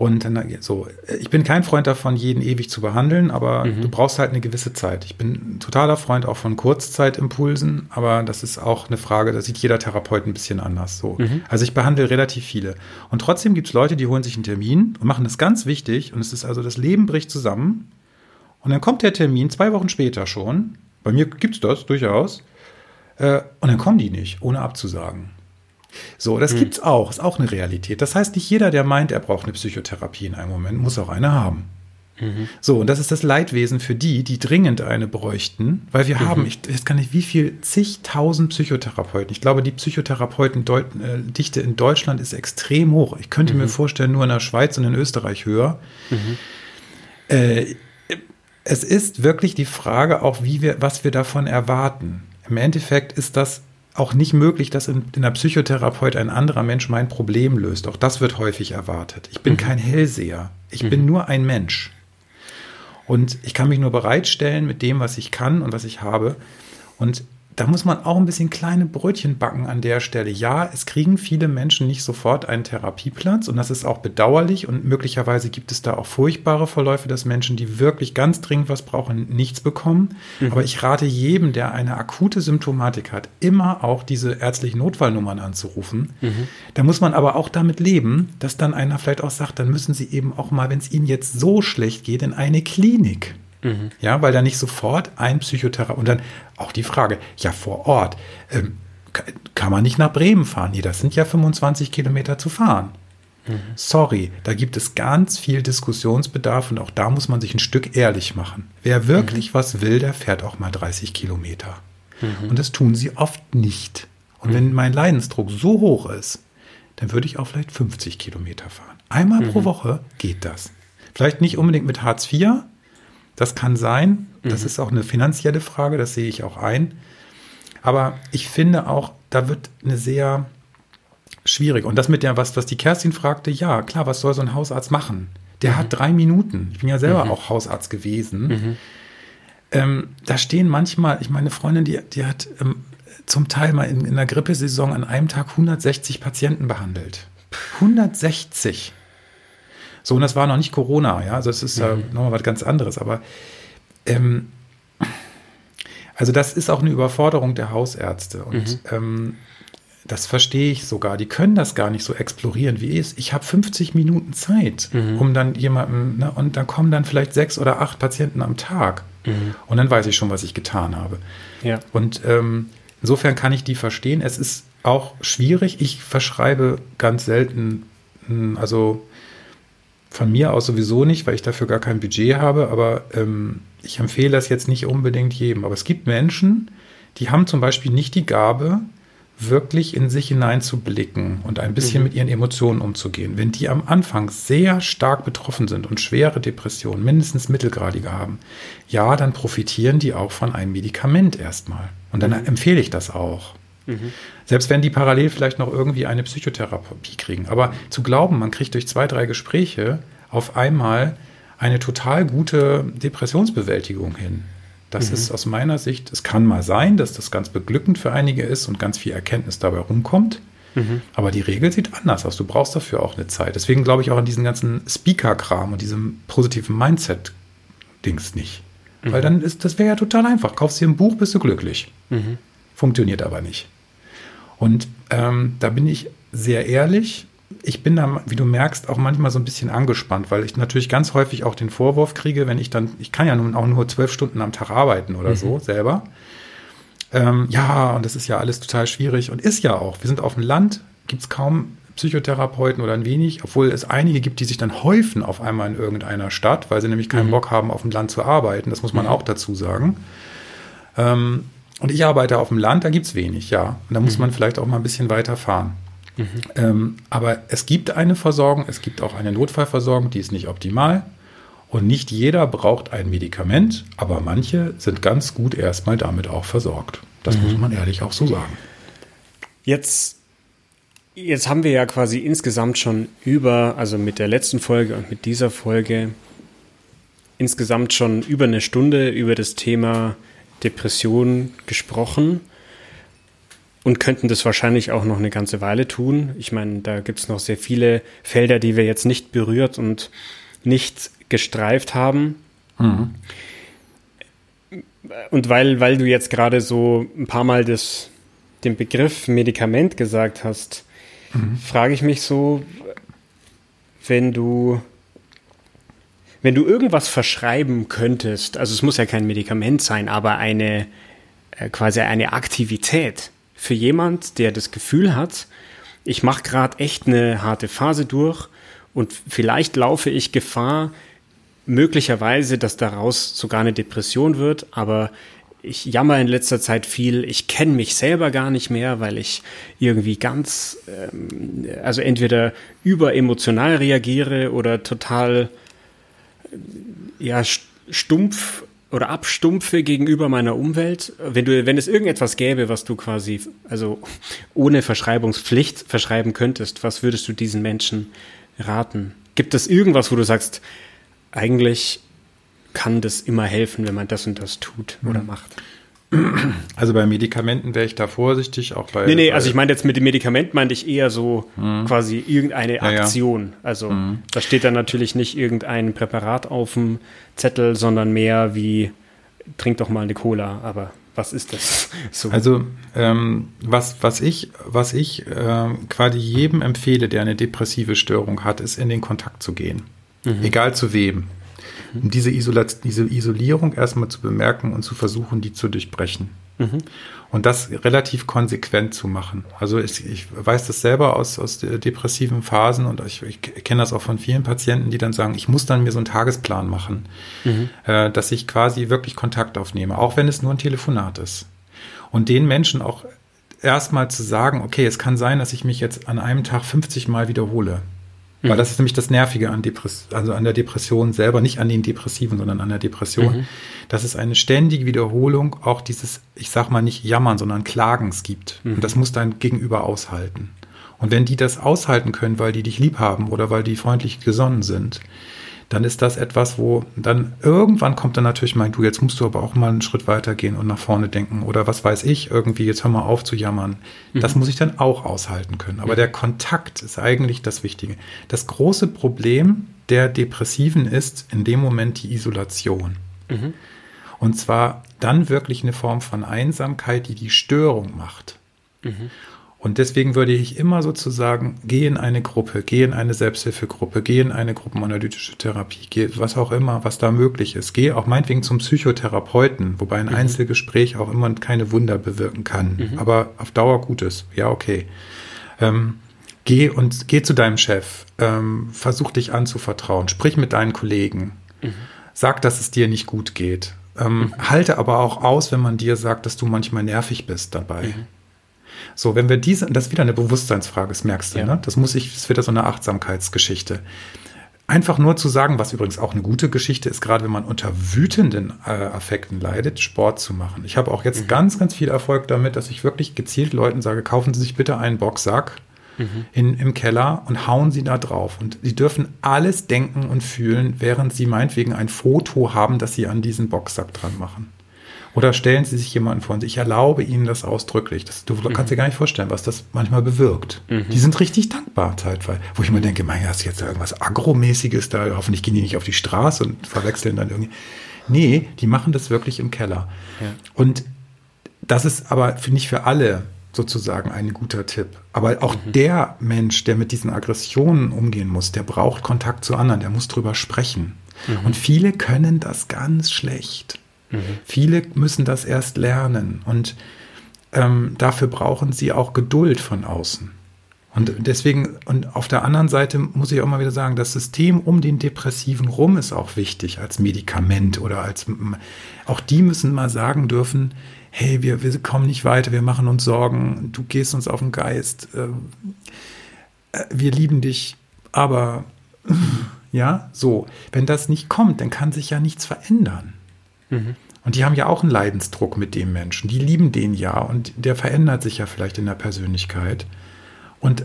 Und dann so, ich bin kein Freund davon, jeden ewig zu behandeln, aber mhm. du brauchst halt eine gewisse Zeit. Ich bin ein totaler Freund auch von Kurzzeitimpulsen, aber das ist auch eine Frage, da sieht jeder Therapeut ein bisschen anders. So. Mhm. Also ich behandle relativ viele. Und trotzdem gibt es Leute, die holen sich einen Termin und machen das ganz wichtig. Und es ist also, das Leben bricht zusammen. Und dann kommt der Termin zwei Wochen später schon. Bei mir gibt es das durchaus. Äh, und dann kommen die nicht, ohne abzusagen. So, das hm. es auch, ist auch eine Realität. Das heißt, nicht jeder, der meint, er braucht eine Psychotherapie in einem Moment, muss auch eine haben. Mhm. So, und das ist das Leidwesen für die, die dringend eine bräuchten, weil wir mhm. haben, ich weiß gar nicht, wie viel, zigtausend Psychotherapeuten. Ich glaube, die Psychotherapeutendichte in Deutschland ist extrem hoch. Ich könnte mhm. mir vorstellen, nur in der Schweiz und in Österreich höher. Mhm. Äh, es ist wirklich die Frage auch, wie wir, was wir davon erwarten. Im Endeffekt ist das auch nicht möglich, dass in, in der Psychotherapeut ein anderer Mensch mein Problem löst. Auch das wird häufig erwartet. Ich bin mhm. kein Hellseher. Ich mhm. bin nur ein Mensch. Und ich kann mich nur bereitstellen mit dem, was ich kann und was ich habe. Und da muss man auch ein bisschen kleine Brötchen backen an der Stelle. Ja, es kriegen viele Menschen nicht sofort einen Therapieplatz und das ist auch bedauerlich und möglicherweise gibt es da auch furchtbare Verläufe, dass Menschen, die wirklich ganz dringend was brauchen, nichts bekommen. Mhm. Aber ich rate jedem, der eine akute Symptomatik hat, immer auch diese ärztlichen Notfallnummern anzurufen. Mhm. Da muss man aber auch damit leben, dass dann einer vielleicht auch sagt, dann müssen Sie eben auch mal, wenn es Ihnen jetzt so schlecht geht, in eine Klinik. Mhm. Ja, weil da nicht sofort ein Psychotherapeut und dann auch die Frage, ja, vor Ort, ähm, kann man nicht nach Bremen fahren? Nee, das sind ja 25 Kilometer zu fahren. Mhm. Sorry, da gibt es ganz viel Diskussionsbedarf und auch da muss man sich ein Stück ehrlich machen. Wer wirklich mhm. was will, der fährt auch mal 30 Kilometer. Mhm. Und das tun sie oft nicht. Und wenn mhm. mein Leidensdruck so hoch ist, dann würde ich auch vielleicht 50 Kilometer fahren. Einmal pro mhm. Woche geht das. Vielleicht nicht unbedingt mit Hartz IV, das kann sein. Das mhm. ist auch eine finanzielle Frage, das sehe ich auch ein. Aber ich finde auch, da wird eine sehr schwierig. Und das mit der, was, was die Kerstin fragte, ja, klar, was soll so ein Hausarzt machen? Der mhm. hat drei Minuten. Ich bin ja selber mhm. auch Hausarzt gewesen. Mhm. Ähm, da stehen manchmal, ich meine, Freundin, die, die hat ähm, zum Teil mal in, in der Grippesaison an einem Tag 160 Patienten behandelt. 160. So, und das war noch nicht Corona, ja. Also es ist ja mhm. nochmal was ganz anderes. Aber ähm, also das ist auch eine Überforderung der Hausärzte. Und mhm. ähm, das verstehe ich sogar. Die können das gar nicht so explorieren, wie es. Ich habe 50 Minuten Zeit, mhm. um dann jemanden, ne, und dann kommen dann vielleicht sechs oder acht Patienten am Tag. Mhm. Und dann weiß ich schon, was ich getan habe. Ja. Und ähm, insofern kann ich die verstehen. Es ist auch schwierig. Ich verschreibe ganz selten, hm, also von mir aus sowieso nicht, weil ich dafür gar kein Budget habe, aber ähm, ich empfehle das jetzt nicht unbedingt jedem. Aber es gibt Menschen, die haben zum Beispiel nicht die Gabe, wirklich in sich hineinzublicken und ein bisschen mhm. mit ihren Emotionen umzugehen. Wenn die am Anfang sehr stark betroffen sind und schwere Depressionen, mindestens mittelgradige haben, ja, dann profitieren die auch von einem Medikament erstmal. Und dann mhm. empfehle ich das auch. Mhm. Selbst wenn die parallel vielleicht noch irgendwie eine Psychotherapie kriegen. Aber zu glauben, man kriegt durch zwei, drei Gespräche auf einmal eine total gute Depressionsbewältigung hin. Das mhm. ist aus meiner Sicht, es kann mal sein, dass das ganz beglückend für einige ist und ganz viel Erkenntnis dabei rumkommt. Mhm. Aber die Regel sieht anders aus. Du brauchst dafür auch eine Zeit. Deswegen glaube ich auch an diesen ganzen Speaker-Kram und diesem positiven Mindset-Dings nicht. Mhm. Weil dann ist, das wäre ja total einfach. Kaufst dir ein Buch, bist du glücklich. Funktioniert aber nicht. Und ähm, da bin ich sehr ehrlich. Ich bin da, wie du merkst, auch manchmal so ein bisschen angespannt, weil ich natürlich ganz häufig auch den Vorwurf kriege, wenn ich dann, ich kann ja nun auch nur zwölf Stunden am Tag arbeiten oder mhm. so selber. Ähm, ja, und das ist ja alles total schwierig und ist ja auch. Wir sind auf dem Land, gibt es kaum Psychotherapeuten oder ein wenig, obwohl es einige gibt, die sich dann häufen auf einmal in irgendeiner Stadt, weil sie nämlich keinen mhm. Bock haben, auf dem Land zu arbeiten. Das muss man mhm. auch dazu sagen. Ähm, und ich arbeite auf dem Land, da gibt es wenig, ja. Und da muss mhm. man vielleicht auch mal ein bisschen weiter fahren. Mhm. Ähm, aber es gibt eine Versorgung, es gibt auch eine Notfallversorgung, die ist nicht optimal. Und nicht jeder braucht ein Medikament, aber manche sind ganz gut erstmal damit auch versorgt. Das mhm. muss man ehrlich auch so sagen. Jetzt, jetzt haben wir ja quasi insgesamt schon über, also mit der letzten Folge und mit dieser Folge, insgesamt schon über eine Stunde über das Thema Depression gesprochen und könnten das wahrscheinlich auch noch eine ganze Weile tun. Ich meine, da gibt es noch sehr viele Felder, die wir jetzt nicht berührt und nicht gestreift haben. Mhm. Und weil, weil du jetzt gerade so ein paar Mal das, den Begriff Medikament gesagt hast, mhm. frage ich mich so, wenn du, wenn du irgendwas verschreiben könntest, also es muss ja kein Medikament sein, aber eine, äh, quasi eine Aktivität für jemand, der das Gefühl hat, ich mache gerade echt eine harte Phase durch und vielleicht laufe ich Gefahr, möglicherweise, dass daraus sogar eine Depression wird, aber ich jammer in letzter Zeit viel. Ich kenne mich selber gar nicht mehr, weil ich irgendwie ganz, ähm, also entweder überemotional reagiere oder total, ja, stumpf oder abstumpfe gegenüber meiner Umwelt. Wenn du, wenn es irgendetwas gäbe, was du quasi, also ohne Verschreibungspflicht verschreiben könntest, was würdest du diesen Menschen raten? Gibt es irgendwas, wo du sagst, eigentlich kann das immer helfen, wenn man das und das tut oder mhm. macht. Also bei Medikamenten wäre ich da vorsichtig, auch bei. Nee, nee, also ich meine jetzt mit dem Medikament meinte ich eher so mhm. quasi irgendeine Aktion. Ja, ja. Also mhm. da steht dann natürlich nicht irgendein Präparat auf dem Zettel, sondern mehr wie trink doch mal eine Cola, aber was ist das? So. Also ähm, was, was ich, was ich äh, quasi jedem empfehle, der eine depressive Störung hat, ist in den Kontakt zu gehen. Mhm. Egal zu wem. Um diese, Isolat diese Isolierung erstmal zu bemerken und zu versuchen, die zu durchbrechen. Mhm. Und das relativ konsequent zu machen. Also ich, ich weiß das selber aus, aus depressiven Phasen und ich, ich kenne das auch von vielen Patienten, die dann sagen, ich muss dann mir so einen Tagesplan machen, mhm. äh, dass ich quasi wirklich Kontakt aufnehme, auch wenn es nur ein Telefonat ist. Und den Menschen auch erstmal zu sagen, okay, es kann sein, dass ich mich jetzt an einem Tag 50 Mal wiederhole. Weil mhm. das ist nämlich das Nervige an, Depress also an der Depression selber, nicht an den Depressiven, sondern an der Depression. Mhm. Dass es eine ständige Wiederholung auch dieses, ich sag mal nicht jammern, sondern Klagens gibt. Mhm. Und das muss dein Gegenüber aushalten. Und wenn die das aushalten können, weil die dich lieb haben oder weil die freundlich gesonnen sind, dann ist das etwas, wo dann irgendwann kommt dann natürlich mein, du, jetzt musst du aber auch mal einen Schritt weiter gehen und nach vorne denken oder was weiß ich, irgendwie, jetzt hör mal auf zu jammern. Mhm. Das muss ich dann auch aushalten können. Aber mhm. der Kontakt ist eigentlich das Wichtige. Das große Problem der Depressiven ist in dem Moment die Isolation. Mhm. Und zwar dann wirklich eine Form von Einsamkeit, die die Störung macht. Mhm. Und deswegen würde ich immer sozusagen, geh in eine Gruppe, geh in eine Selbsthilfegruppe, geh in eine gruppenanalytische Therapie, geh, was auch immer, was da möglich ist. Geh auch meinetwegen zum Psychotherapeuten, wobei ein mhm. Einzelgespräch auch immer keine Wunder bewirken kann, mhm. aber auf Dauer Gutes. Ja, okay. Ähm, geh und geh zu deinem Chef, ähm, versuch dich anzuvertrauen, sprich mit deinen Kollegen, mhm. sag, dass es dir nicht gut geht. Ähm, mhm. halte aber auch aus, wenn man dir sagt, dass du manchmal nervig bist dabei. So, wenn wir diese, das ist wieder eine Bewusstseinsfrage, das merkst du, ja. ne? Das muss ich, das ist wieder so eine Achtsamkeitsgeschichte. Einfach nur zu sagen, was übrigens auch eine gute Geschichte ist, gerade wenn man unter wütenden äh, Affekten leidet, Sport zu machen. Ich habe auch jetzt mhm. ganz, ganz viel Erfolg damit, dass ich wirklich gezielt Leuten sage, kaufen Sie sich bitte einen Boxsack mhm. in, im Keller und hauen Sie da drauf. Und Sie dürfen alles denken und fühlen, während Sie meinetwegen ein Foto haben, das Sie an diesen Boxsack dran machen. Oder stellen Sie sich jemanden vor und ich erlaube Ihnen das ausdrücklich. Das, du mhm. kannst dir gar nicht vorstellen, was das manchmal bewirkt. Mhm. Die sind richtig dankbar zeitweise. Wo ich mir denke, mein, hast jetzt irgendwas Agromäßiges da, hoffentlich gehen die nicht auf die Straße und verwechseln dann irgendwie. Nee, die machen das wirklich im Keller. Ja. Und das ist aber, finde ich, für alle sozusagen ein guter Tipp. Aber auch mhm. der Mensch, der mit diesen Aggressionen umgehen muss, der braucht Kontakt zu anderen, der muss drüber sprechen. Mhm. Und viele können das ganz schlecht. Mhm. Viele müssen das erst lernen und ähm, dafür brauchen sie auch Geduld von außen. Und deswegen, und auf der anderen Seite muss ich auch mal wieder sagen, das System um den Depressiven rum ist auch wichtig als Medikament oder als, auch die müssen mal sagen dürfen, hey, wir, wir kommen nicht weiter, wir machen uns Sorgen, du gehst uns auf den Geist, äh, äh wir lieben dich, aber ja, so, wenn das nicht kommt, dann kann sich ja nichts verändern. Und die haben ja auch einen Leidensdruck mit dem Menschen. Die lieben den ja und der verändert sich ja vielleicht in der Persönlichkeit. Und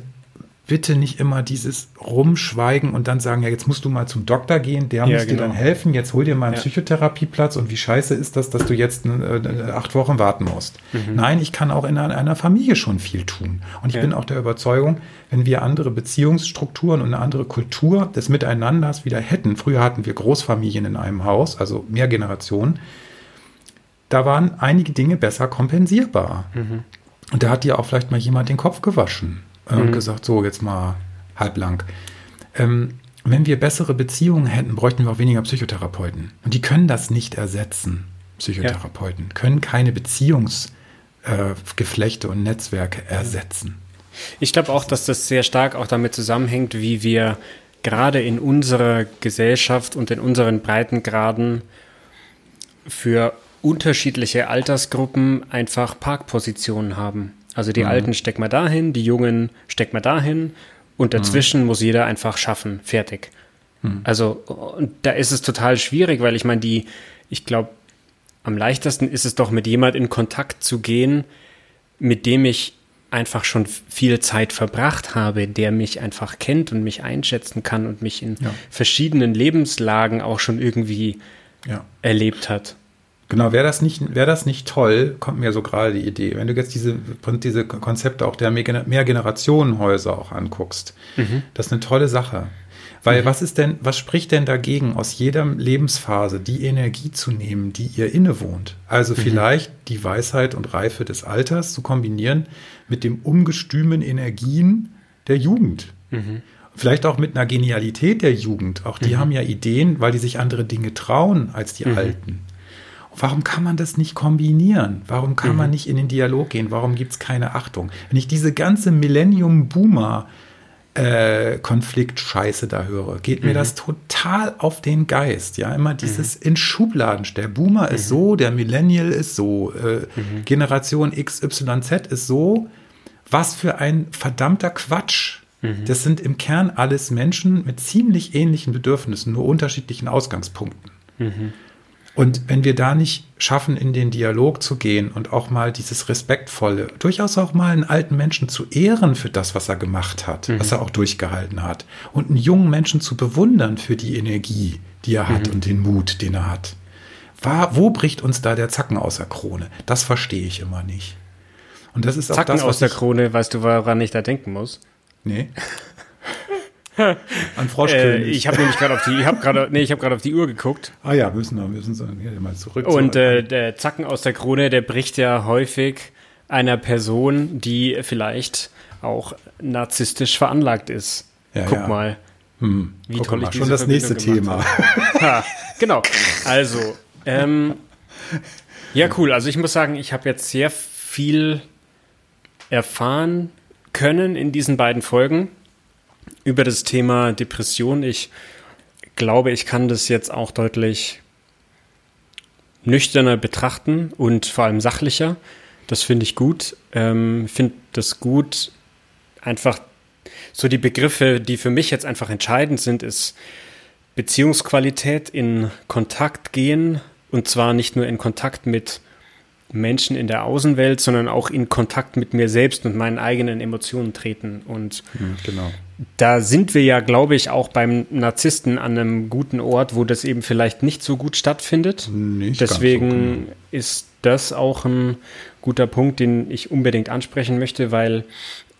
bitte nicht immer dieses Rumschweigen und dann sagen, ja, jetzt musst du mal zum Doktor gehen, der ja, muss genau. dir dann helfen, jetzt hol dir mal einen ja. Psychotherapieplatz und wie scheiße ist das, dass du jetzt äh, acht Wochen warten musst. Mhm. Nein, ich kann auch in einer, einer, Familie schon viel tun. Und ich ja. bin auch der Überzeugung, wenn wir andere Beziehungsstrukturen und eine andere Kultur des Miteinanders wieder hätten, früher hatten wir Großfamilien in einem Haus, also mehr Generationen, da waren einige Dinge besser kompensierbar. Mhm. Und da hat dir auch vielleicht mal jemand den Kopf gewaschen äh, und gesagt, so jetzt mal halblang. Ähm, wenn wir bessere Beziehungen hätten, bräuchten wir auch weniger Psychotherapeuten. Und die können das nicht ersetzen. Psychotherapeuten ja. können keine Beziehungsgeflechte äh, und Netzwerke ersetzen. Ich glaube auch, dass das sehr stark auch damit zusammenhängt, wie wir gerade in unserer Gesellschaft und in unseren Breitengraden für unterschiedliche Altersgruppen einfach Parkpositionen haben. Also die mhm. Alten steckt man dahin, die Jungen steckt man dahin und dazwischen mhm. muss jeder einfach schaffen, fertig. Mhm. Also und da ist es total schwierig, weil ich meine, die, ich glaube, am leichtesten ist es doch mit jemand in Kontakt zu gehen, mit dem ich einfach schon viel Zeit verbracht habe, der mich einfach kennt und mich einschätzen kann und mich in ja. verschiedenen Lebenslagen auch schon irgendwie ja. erlebt hat. Genau, wäre das nicht, wäre das nicht toll, kommt mir so gerade die Idee, wenn du jetzt diese, diese Konzepte auch der Mehrgenerationenhäuser auch anguckst. Mhm. Das ist eine tolle Sache. Weil mhm. was ist denn, was spricht denn dagegen, aus jeder Lebensphase die Energie zu nehmen, die ihr innewohnt? Also mhm. vielleicht die Weisheit und Reife des Alters zu kombinieren mit dem ungestümen Energien der Jugend. Mhm. Vielleicht auch mit einer Genialität der Jugend. Auch die mhm. haben ja Ideen, weil die sich andere Dinge trauen als die mhm. Alten. Warum kann man das nicht kombinieren? Warum kann mhm. man nicht in den Dialog gehen? Warum gibt es keine Achtung? Wenn ich diese ganze Millennium-Boomer äh, Konflikt-Scheiße da höre, geht mhm. mir das total auf den Geist. Ja, immer dieses mhm. in Schubladen. Der Boomer ist mhm. so, der Millennial ist so, äh, mhm. Generation XYZ ist so. Was für ein verdammter Quatsch. Mhm. Das sind im Kern alles Menschen mit ziemlich ähnlichen Bedürfnissen, nur unterschiedlichen Ausgangspunkten. Und wenn wir da nicht schaffen, in den Dialog zu gehen und auch mal dieses Respektvolle, durchaus auch mal einen alten Menschen zu ehren für das, was er gemacht hat, mhm. was er auch durchgehalten hat, und einen jungen Menschen zu bewundern für die Energie, die er hat mhm. und den Mut, den er hat. War, wo bricht uns da der Zacken aus der Krone? Das verstehe ich immer nicht. Und das ist Zacken auch das, aus der Krone, weißt du, woran ich da denken muss? Nee. An Froschkönig. Äh, ich habe nämlich gerade auf die, ich habe gerade, nee, ich habe gerade auf die Uhr geguckt. Ah ja, müssen wir, müssen so, hier mal zurück. Und äh, der Zacken aus der Krone, der bricht ja häufig einer Person, die vielleicht auch narzisstisch veranlagt ist. Ja, Guck ja. mal. Hm. Wie Guck toll mal, ich schon das nächste Thema. ha, genau. Also, ähm, ja, cool. Also ich muss sagen, ich habe jetzt sehr viel erfahren können in diesen beiden Folgen über das Thema Depression. Ich glaube, ich kann das jetzt auch deutlich nüchterner betrachten und vor allem sachlicher. Das finde ich gut. Ähm, finde das gut. Einfach so die Begriffe, die für mich jetzt einfach entscheidend sind, ist Beziehungsqualität, in Kontakt gehen und zwar nicht nur in Kontakt mit Menschen in der Außenwelt, sondern auch in Kontakt mit mir selbst und meinen eigenen Emotionen treten. Und hm, genau. Da sind wir ja, glaube ich, auch beim Narzissten an einem guten Ort, wo das eben vielleicht nicht so gut stattfindet. Nicht Deswegen so, genau. ist das auch ein guter Punkt, den ich unbedingt ansprechen möchte, weil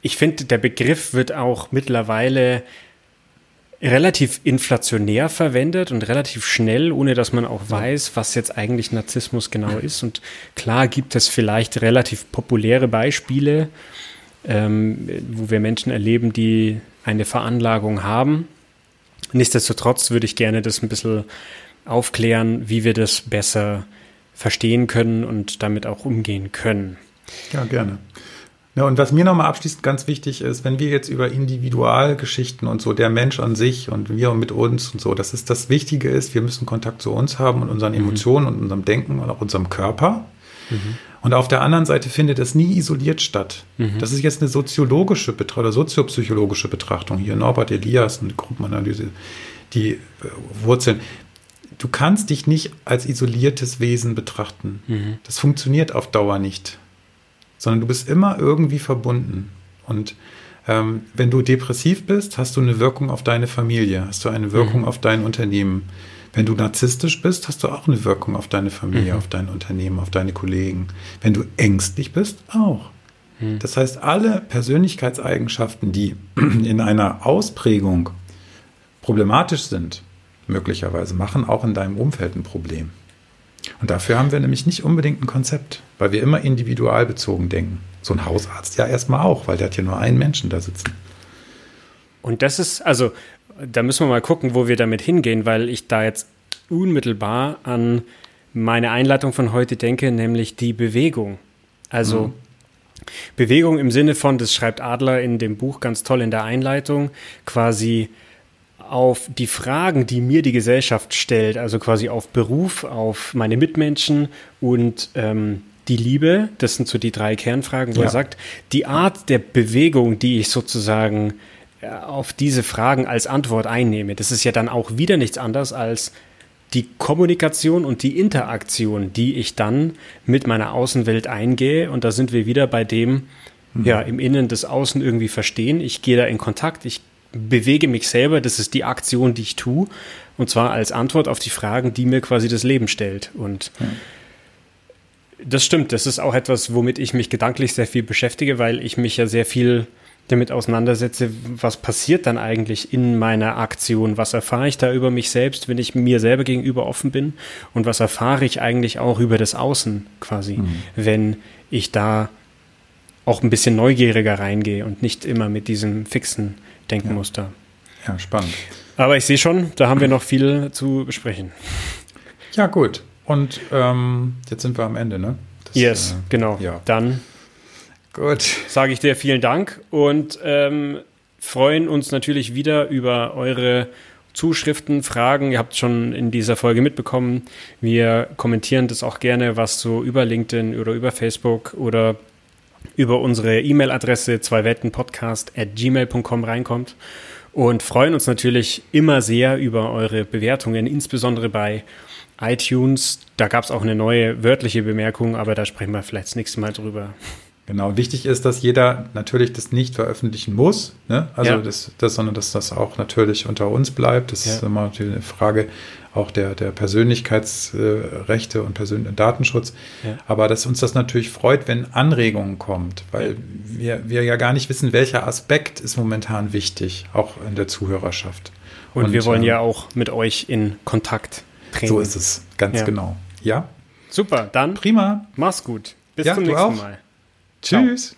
ich finde, der Begriff wird auch mittlerweile relativ inflationär verwendet und relativ schnell, ohne dass man auch weiß, was jetzt eigentlich Narzissmus genau ist. Und klar gibt es vielleicht relativ populäre Beispiele, ähm, wo wir Menschen erleben, die eine Veranlagung haben. Nichtsdestotrotz würde ich gerne das ein bisschen aufklären, wie wir das besser verstehen können und damit auch umgehen können. Ja, gerne. Ja, und was mir nochmal abschließend ganz wichtig ist, wenn wir jetzt über Individualgeschichten und so, der Mensch an sich und wir mit uns und so, dass es das Wichtige ist, wir müssen Kontakt zu uns haben und unseren mhm. Emotionen und unserem Denken und auch unserem Körper. Mhm. Und auf der anderen Seite findet es nie isoliert statt. Mhm. Das ist jetzt eine soziologische Betrachtung oder soziopsychologische Betrachtung hier. Norbert Elias und Gruppenanalyse, die äh, Wurzeln. Du kannst dich nicht als isoliertes Wesen betrachten. Mhm. Das funktioniert auf Dauer nicht sondern du bist immer irgendwie verbunden. Und ähm, wenn du depressiv bist, hast du eine Wirkung auf deine Familie, hast du eine Wirkung mhm. auf dein Unternehmen. Wenn du narzisstisch bist, hast du auch eine Wirkung auf deine Familie, mhm. auf dein Unternehmen, auf deine Kollegen. Wenn du ängstlich bist, auch. Mhm. Das heißt, alle Persönlichkeitseigenschaften, die in einer Ausprägung problematisch sind, möglicherweise machen auch in deinem Umfeld ein Problem. Und dafür haben wir nämlich nicht unbedingt ein Konzept, weil wir immer individualbezogen denken. So ein Hausarzt ja erstmal auch, weil der hat ja nur einen Menschen da sitzen. Und das ist, also, da müssen wir mal gucken, wo wir damit hingehen, weil ich da jetzt unmittelbar an meine Einleitung von heute denke, nämlich die Bewegung. Also, mhm. Bewegung im Sinne von, das schreibt Adler in dem Buch ganz toll in der Einleitung, quasi auf die Fragen, die mir die Gesellschaft stellt, also quasi auf Beruf, auf meine Mitmenschen und ähm, die Liebe, das sind so die drei Kernfragen, wo ja. er sagt, die Art der Bewegung, die ich sozusagen auf diese Fragen als Antwort einnehme, das ist ja dann auch wieder nichts anderes als die Kommunikation und die Interaktion, die ich dann mit meiner Außenwelt eingehe. Und da sind wir wieder bei dem, mhm. ja, im Innen des Außen irgendwie verstehen. Ich gehe da in Kontakt, ich bewege mich selber, das ist die Aktion, die ich tue. Und zwar als Antwort auf die Fragen, die mir quasi das Leben stellt. Und ja. das stimmt, das ist auch etwas, womit ich mich gedanklich sehr viel beschäftige, weil ich mich ja sehr viel damit auseinandersetze, was passiert dann eigentlich in meiner Aktion, was erfahre ich da über mich selbst, wenn ich mir selber gegenüber offen bin und was erfahre ich eigentlich auch über das Außen quasi, mhm. wenn ich da auch ein bisschen neugieriger reingehe und nicht immer mit diesem fixen Denkmuster. Ja, ja spannend. Aber ich sehe schon, da haben wir noch viel zu besprechen. Ja, gut. Und ähm, jetzt sind wir am Ende, ne? Das, yes, äh, genau. Ja. Dann gut. sage ich dir vielen Dank und ähm, freuen uns natürlich wieder über eure Zuschriften, Fragen. Ihr habt schon in dieser Folge mitbekommen. Wir kommentieren das auch gerne, was so über LinkedIn oder über Facebook oder über unsere E-Mail-Adresse zweiweltenpodcast at gmail.com reinkommt und freuen uns natürlich immer sehr über eure Bewertungen, insbesondere bei iTunes. Da gab es auch eine neue wörtliche Bemerkung, aber da sprechen wir vielleicht das nächste Mal drüber. Genau, wichtig ist, dass jeder natürlich das nicht veröffentlichen muss, ne? also ja. das, das, sondern dass das auch natürlich unter uns bleibt. Das ja. ist immer natürlich eine Frage auch der, der Persönlichkeitsrechte und Persön Datenschutz. Ja. Aber dass uns das natürlich freut, wenn Anregungen kommt, weil wir, wir ja gar nicht wissen, welcher Aspekt ist momentan wichtig, auch in der Zuhörerschaft. Und, und wir wollen ähm, ja auch mit euch in Kontakt treten. So ist es, ganz genau. Ja. Super, dann prima. Mach's gut. Bis zum nächsten Mal. Tschüss.